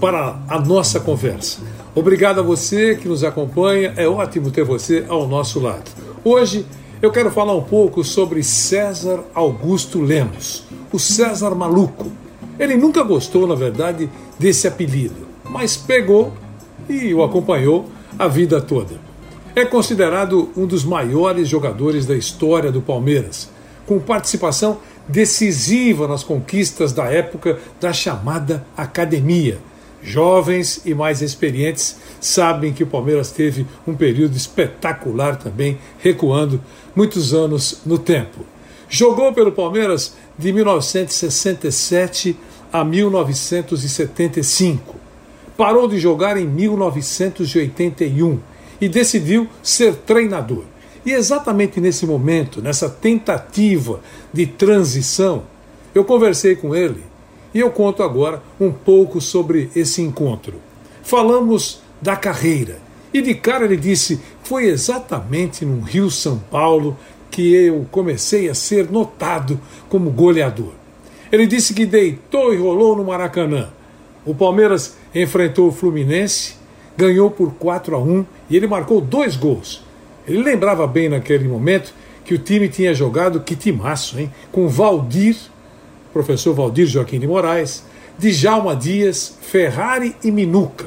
para a nossa conversa. Obrigado a você que nos acompanha, é ótimo ter você ao nosso lado. Hoje eu quero falar um pouco sobre César Augusto Lemos, o César Maluco. Ele nunca gostou, na verdade, desse apelido, mas pegou e o acompanhou a vida toda. É considerado um dos maiores jogadores da história do Palmeiras, com participação decisiva nas conquistas da época da chamada academia. Jovens e mais experientes sabem que o Palmeiras teve um período espetacular também, recuando muitos anos no tempo. Jogou pelo Palmeiras de 1967 a 1975. Parou de jogar em 1981 e decidiu ser treinador. E exatamente nesse momento, nessa tentativa de transição, eu conversei com ele e eu conto agora um pouco sobre esse encontro. Falamos da carreira e de cara ele disse: foi exatamente no Rio São Paulo que eu comecei a ser notado como goleador. Ele disse que deitou e rolou no Maracanã. O Palmeiras enfrentou o Fluminense, ganhou por 4 a 1 e ele marcou dois gols. Ele lembrava bem naquele momento que o time tinha jogado que timaço, hein? Com Valdir, professor Valdir Joaquim de Moraes, Djalma Dias, Ferrari e Minuca,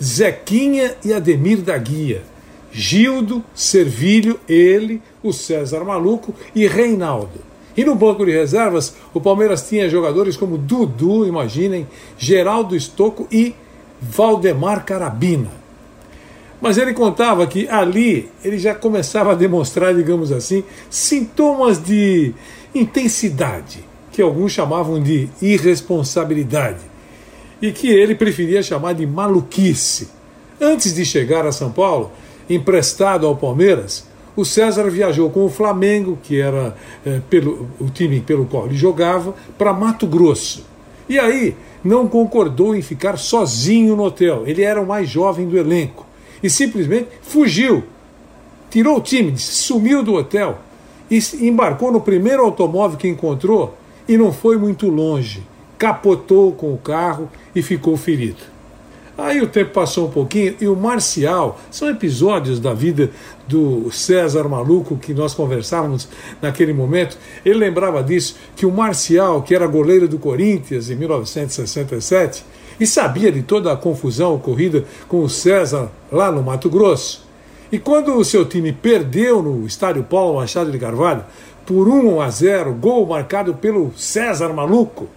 Zequinha e Ademir da Guia, Gildo, Servilho, ele, o César Maluco e Reinaldo. E no banco de reservas, o Palmeiras tinha jogadores como Dudu, imaginem, Geraldo Estocco e Valdemar Carabina. Mas ele contava que ali ele já começava a demonstrar, digamos assim, sintomas de intensidade, que alguns chamavam de irresponsabilidade, e que ele preferia chamar de maluquice. Antes de chegar a São Paulo, emprestado ao Palmeiras, o César viajou com o Flamengo, que era é, pelo, o time pelo qual ele jogava, para Mato Grosso. E aí não concordou em ficar sozinho no hotel. Ele era o mais jovem do elenco e simplesmente fugiu. Tirou o time, sumiu do hotel e embarcou no primeiro automóvel que encontrou e não foi muito longe. Capotou com o carro e ficou ferido. Aí o tempo passou um pouquinho e o Marcial, são episódios da vida do César Maluco que nós conversávamos naquele momento. Ele lembrava disso, que o Marcial, que era goleiro do Corinthians em 1967, e sabia de toda a confusão ocorrida com o César lá no Mato Grosso. E quando o seu time perdeu no estádio Paulo Machado de Carvalho por 1 a 0, gol marcado pelo César Maluco,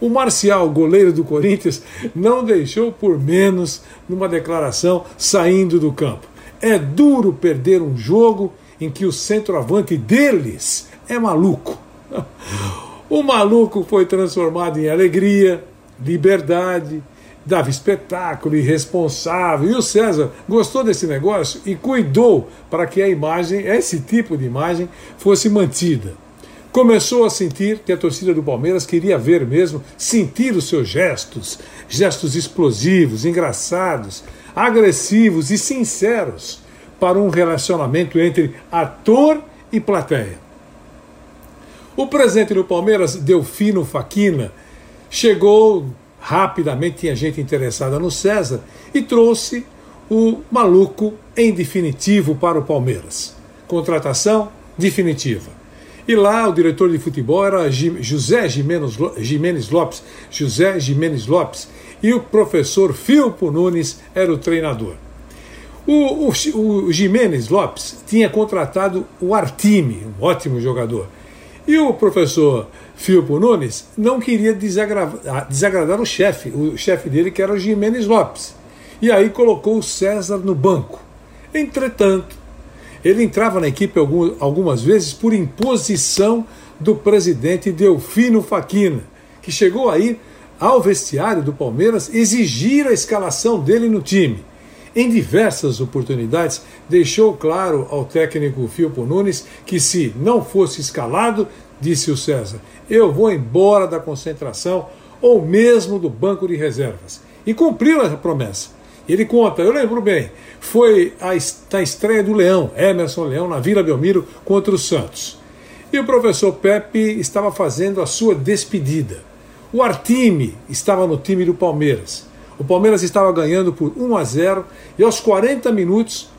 o Marcial, goleiro do Corinthians, não deixou por menos numa declaração saindo do campo. É duro perder um jogo em que o centroavante deles é maluco. O maluco foi transformado em alegria, liberdade, dava espetáculo, irresponsável. E o César gostou desse negócio e cuidou para que a imagem, esse tipo de imagem, fosse mantida. Começou a sentir que a torcida do Palmeiras queria ver mesmo, sentir os seus gestos, gestos explosivos, engraçados, agressivos e sinceros para um relacionamento entre ator e plateia. O presente do Palmeiras, Delfino Faquina, chegou rapidamente, tinha gente interessada no César e trouxe o maluco em definitivo para o Palmeiras. Contratação definitiva. E lá o diretor de futebol era José Jimenez Lopes, José Jimenez Lopes, e o professor Filpo Nunes era o treinador. O, o, o Lopes tinha contratado o Artime, um ótimo jogador. E o professor Filpo Nunes não queria desagradar, desagradar o chefe, o chefe dele, que era o Jimenez Lopes. E aí colocou o César no banco. Entretanto, Ele entrava na equipe algumas vezes por imposição do presidente Delfino Faquina, que chegou aí ao vestiário do Palmeiras exigir a escalação dele no time. Em diversas oportunidades, deixou claro ao técnico Filpo Nunes que, se não fosse escalado, disse o César, eu vou embora da concentração ou mesmo do banco de reservas. E cumpriu essa promessa. Ele conta, eu lembro bem, foi a, a estreia do Leão, Emerson Leão, na Vila Belmiro contra o Santos. E o professor Pepe estava fazendo a sua despedida. O Artime estava no time do Palmeiras. O Palmeiras estava ganhando por 1 a 0 e aos 40 minutos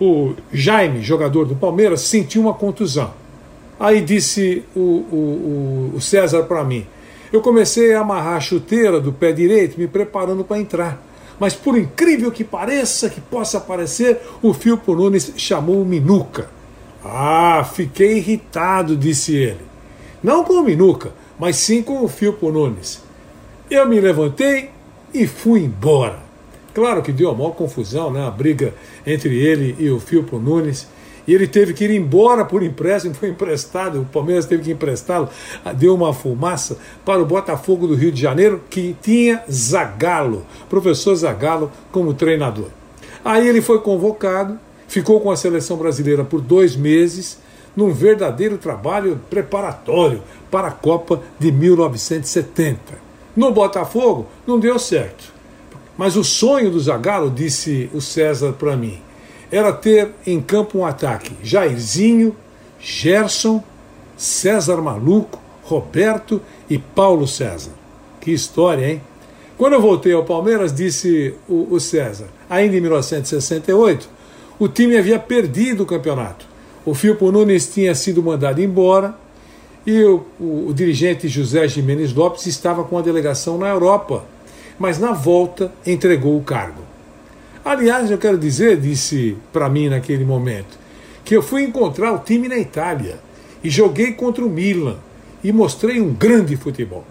o Jaime, jogador do Palmeiras, sentiu uma contusão. Aí disse o, o, o César para mim: eu comecei a amarrar a chuteira do pé direito, me preparando para entrar. Mas por incrível que pareça, que possa parecer, o Filpo Nunes chamou o Minuca. Ah, fiquei irritado, disse ele. Não com o Minuca, mas sim com o Filpo Nunes. Eu me levantei e fui embora. Claro que deu a maior confusão, né? A briga entre ele e o Filpo Nunes e ele teve que ir embora por empréstimo, foi emprestado, o Palmeiras teve que emprestá-lo, deu uma fumaça para o Botafogo do Rio de Janeiro, que tinha Zagallo, professor Zagallo, como treinador. Aí ele foi convocado, ficou com a seleção brasileira por dois meses, num verdadeiro trabalho preparatório para a Copa de 1970. No Botafogo não deu certo. Mas o sonho do Zagallo, disse o César para mim, era ter em campo um ataque Jairzinho, Gerson, César Maluco, Roberto e Paulo César. Que história, hein? Quando eu voltei ao Palmeiras, disse o, o César, ainda em 1968, o time havia perdido o campeonato. O Filpo Nunes tinha sido mandado embora e o, o, o dirigente José Jimenez Lopes estava com a delegação na Europa, mas na volta entregou o cargo. Aliás, eu quero dizer, disse para mim naquele momento, que eu fui encontrar o time na Itália e joguei contra o Milan e mostrei um grande futebol.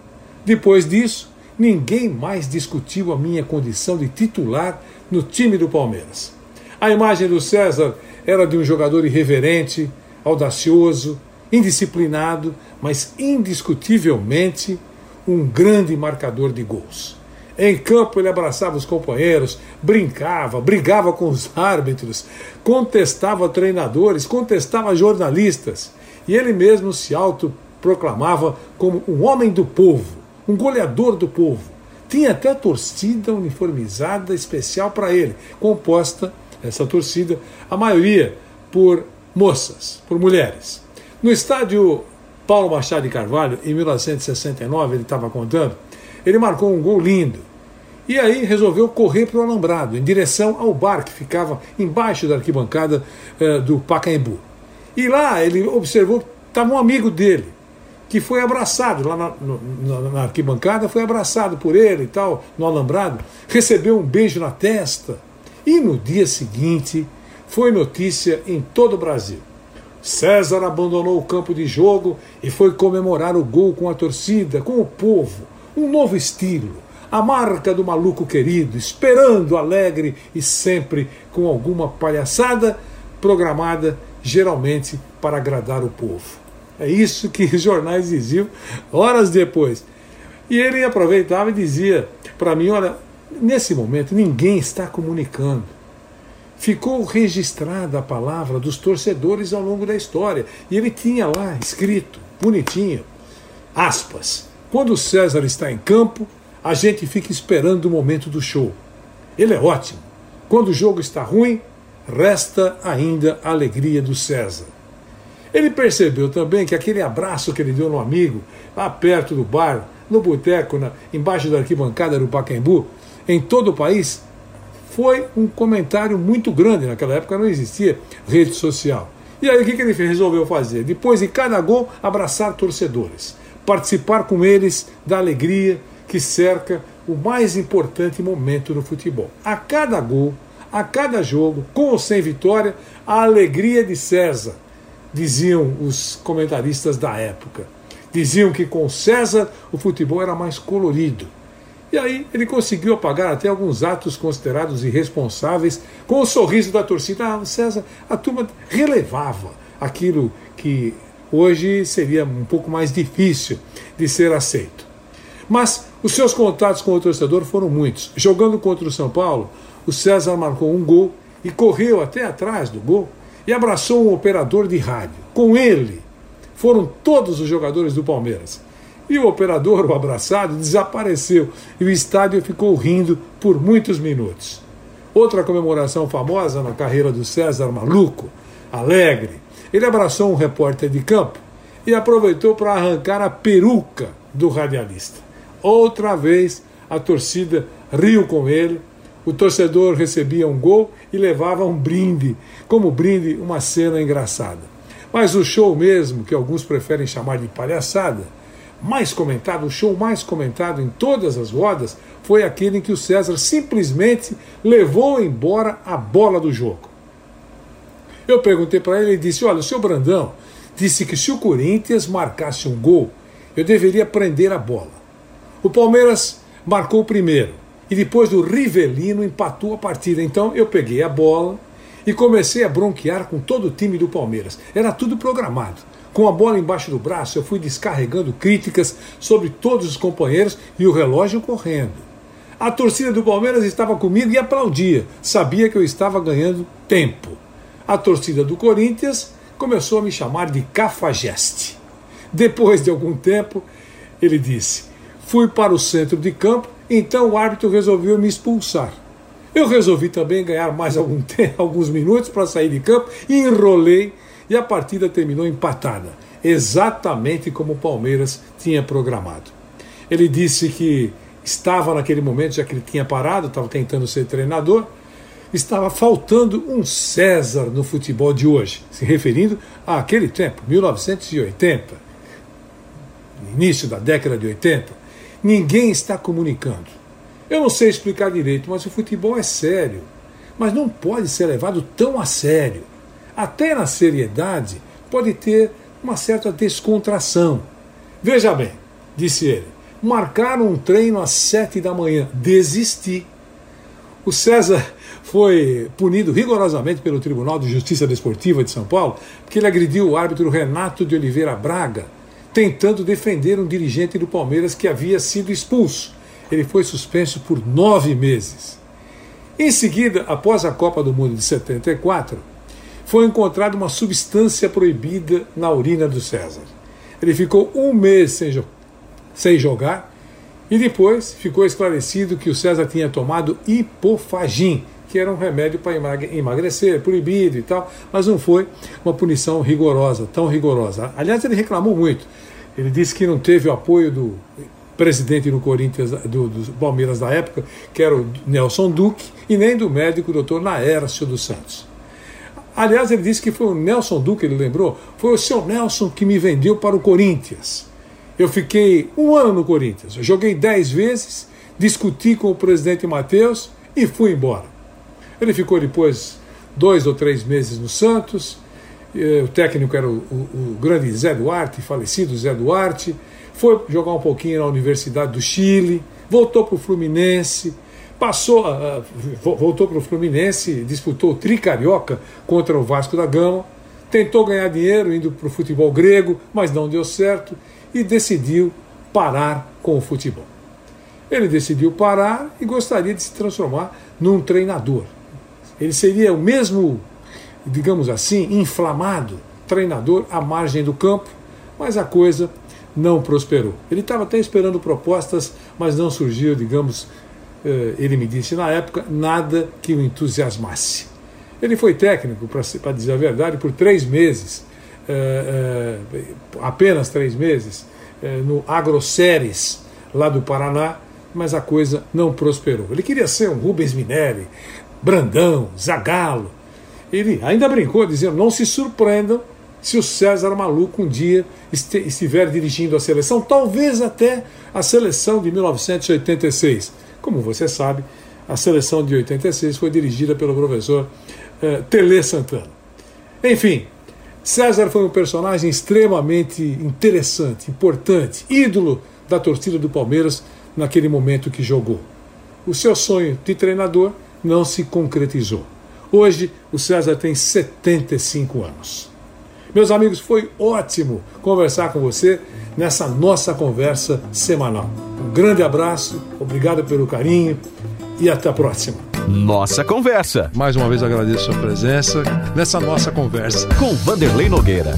Depois disso, ninguém mais discutiu a minha condição de titular no time do Palmeiras. A imagem do César era de um jogador irreverente, audacioso, indisciplinado, mas indiscutivelmente um grande marcador de gols. Em campo ele abraçava os companheiros, brincava, brigava com os árbitros, contestava treinadores, contestava jornalistas. E ele mesmo se autoproclamava como um homem do povo, um goleador do povo. Tinha até torcida uniformizada especial para ele, composta, essa torcida, a maioria por moças, por mulheres. No estádio Paulo Machado de Carvalho, em 1969, ele estava contando, ele marcou um gol lindo. E aí resolveu correr para o alambrado, em direção ao bar que ficava embaixo da arquibancada eh, do Pacaembu. E lá ele observou que estava um amigo dele, que foi abraçado lá na, na, na, arquibancada, foi abraçado por ele e tal, no alambrado, recebeu um beijo na testa. E no dia seguinte foi notícia em todo o Brasil. César abandonou o campo de jogo e foi comemorar o gol com a torcida, com o povo um novo estilo, a marca do maluco querido, esperando alegre e sempre com alguma palhaçada programada, geralmente para agradar o povo. É isso que os jornais diziam horas depois. E ele aproveitava e dizia para mim: olha, nesse momento ninguém está comunicando. Ficou registrada a palavra dos torcedores ao longo da história. E ele tinha lá escrito, bonitinho, aspas. Quando o César está em campo, a gente fica esperando o momento do show. Ele é ótimo. Quando o jogo está ruim, resta ainda a alegria do César. Ele percebeu também que aquele abraço que ele deu no amigo, lá perto do bar, no boteco, embaixo da arquibancada do Pacaembu, em todo o país, foi um comentário muito grande. Naquela época não existia rede social. E aí o que, ele resolveu fazer? Depois de cada gol, abraçar torcedores participar com eles da alegria que cerca o mais importante momento no futebol. A cada gol, a cada jogo, com ou sem vitória, a alegria de César, diziam os comentaristas da época. Diziam que com César o futebol era mais colorido. E aí ele conseguiu apagar até alguns atos considerados irresponsáveis com o sorriso da torcida. Ah, César, a turma relevava aquilo que hoje seria um pouco mais difícil de ser aceito. Mas os seus contatos com o torcedor foram muitos. Jogando contra o São Paulo, o César marcou um gol e correu até atrás do gol e abraçou um operador de rádio. Com ele foram todos os jogadores do Palmeiras. E o operador, o abraçado, desapareceu e o estádio ficou rindo por muitos minutos. Outra comemoração famosa na carreira do César Maluco, alegre, ele abraçou um repórter de campo e aproveitou para arrancar a peruca do radialista. Outra vez a torcida riu com ele, o torcedor recebia um gol e levava um brinde, como brinde uma cena engraçada. Mas o show mesmo, que alguns preferem chamar de palhaçada, mais comentado, o show mais comentado em todas as rodas, foi aquele em que o César simplesmente levou embora a bola do jogo. Eu perguntei para ele e disse: Olha, o seu Brandão disse que se o Corinthians marcasse um gol, eu deveria prender a bola. O Palmeiras marcou o primeiro e depois o Rivelino empatou a partida. Então eu peguei a bola e comecei a bronquear com todo o time do Palmeiras. Era tudo programado. Com a bola embaixo do braço, eu fui descarregando críticas sobre todos os companheiros e o relógio correndo. A torcida do Palmeiras estava comigo e aplaudia, sabia que eu estava ganhando tempo. A torcida do Corinthians começou a me chamar de cafajeste. Depois de algum tempo, ele disse: Fui para o centro de campo, então o árbitro resolveu me expulsar. Eu resolvi também ganhar mais algum tempo, alguns minutos para sair de campo, enrolei e a partida terminou empatada, exatamente como o Palmeiras tinha programado. Ele disse que estava naquele momento, já que ele tinha parado, estava tentando ser treinador, estava faltando um César no futebol de hoje, se referindo àquele tempo, 1980, início da década de 80. Ninguém está comunicando. Eu não sei explicar direito, mas o futebol é sério. Mas não pode ser levado tão a sério. Até na seriedade pode ter uma certa descontração. Veja bem, disse ele, marcaram um treino às sete da manhã, desisti. O César foi punido rigorosamente pelo Tribunal de Justiça Desportiva de São Paulo, porque ele agrediu o árbitro Renato de Oliveira Braga, tentando defender um dirigente do Palmeiras que havia sido expulso ele foi suspenso por nove meses. Em seguida, após a Copa do Mundo de 74, foi encontrada uma substância proibida na urina do César. Ele ficou um mês sem, jo sem jogar e depois ficou esclarecido que o César tinha tomado hipofagim, que era um remédio para emagrecer, proibido e tal, mas não foi uma punição rigorosa, tão rigorosa. Aliás, ele reclamou muito. Ele disse que não teve o apoio do presidente do Corinthians, do, do, Palmeiras da época, que era o Nelson Duque, e nem do médico doutor Naércio dos Santos. Aliás, ele disse que foi o Nelson Duque, ele lembrou, foi o seu Nelson que me vendeu para o Corinthians. Eu fiquei um ano no Corinthians, eu joguei dez vezes, discuti com o presidente Matheus e fui embora. Ele ficou depois dois ou três meses no Santos, eh, o técnico era o, o, o grande Zé Duarte, falecido Zé Duarte, foi jogar um pouquinho na Universidade do Chile, voltou para o Fluminense, passou, uh, voltou para o Fluminense, disputou o Tricarioca contra o Vasco da Gama, tentou ganhar dinheiro indo para o futebol grego, mas não deu certo e decidiu parar com o futebol. Ele decidiu parar e gostaria de se transformar num treinador. Ele seria o mesmo, digamos assim, inflamado treinador à margem do campo, mas a coisa não prosperou. Ele estava até esperando propostas, mas não surgiu, digamos, eh, ele me disse na época, nada que o entusiasmasse. Ele foi técnico, para dizer a verdade, por três meses, eh, eh, apenas três meses, no Agroceres, lá do Paraná, mas a coisa não prosperou. Ele queria ser um Rubens Minelli, Brandão, Zagalo. Ele ainda brincou, dizendo: não se surpreendam se o César Maluco um dia estiver dirigindo a seleção, talvez até a seleção de 1986. Como você sabe, a seleção de 86 foi dirigida pelo professor eh, Tele Santana. Enfim, César foi um personagem extremamente interessante, importante, ídolo da torcida do Palmeiras naquele momento que jogou. O seu sonho de treinador não se concretizou. Hoje, o César tem 75 anos. Meus amigos, foi ótimo conversar com você nessa nossa conversa semanal. Um grande abraço, obrigado pelo carinho e até a próxima. Nossa Conversa. Mais uma vez agradeço a sua presença nessa nossa conversa. Com Vanderlei Nogueira.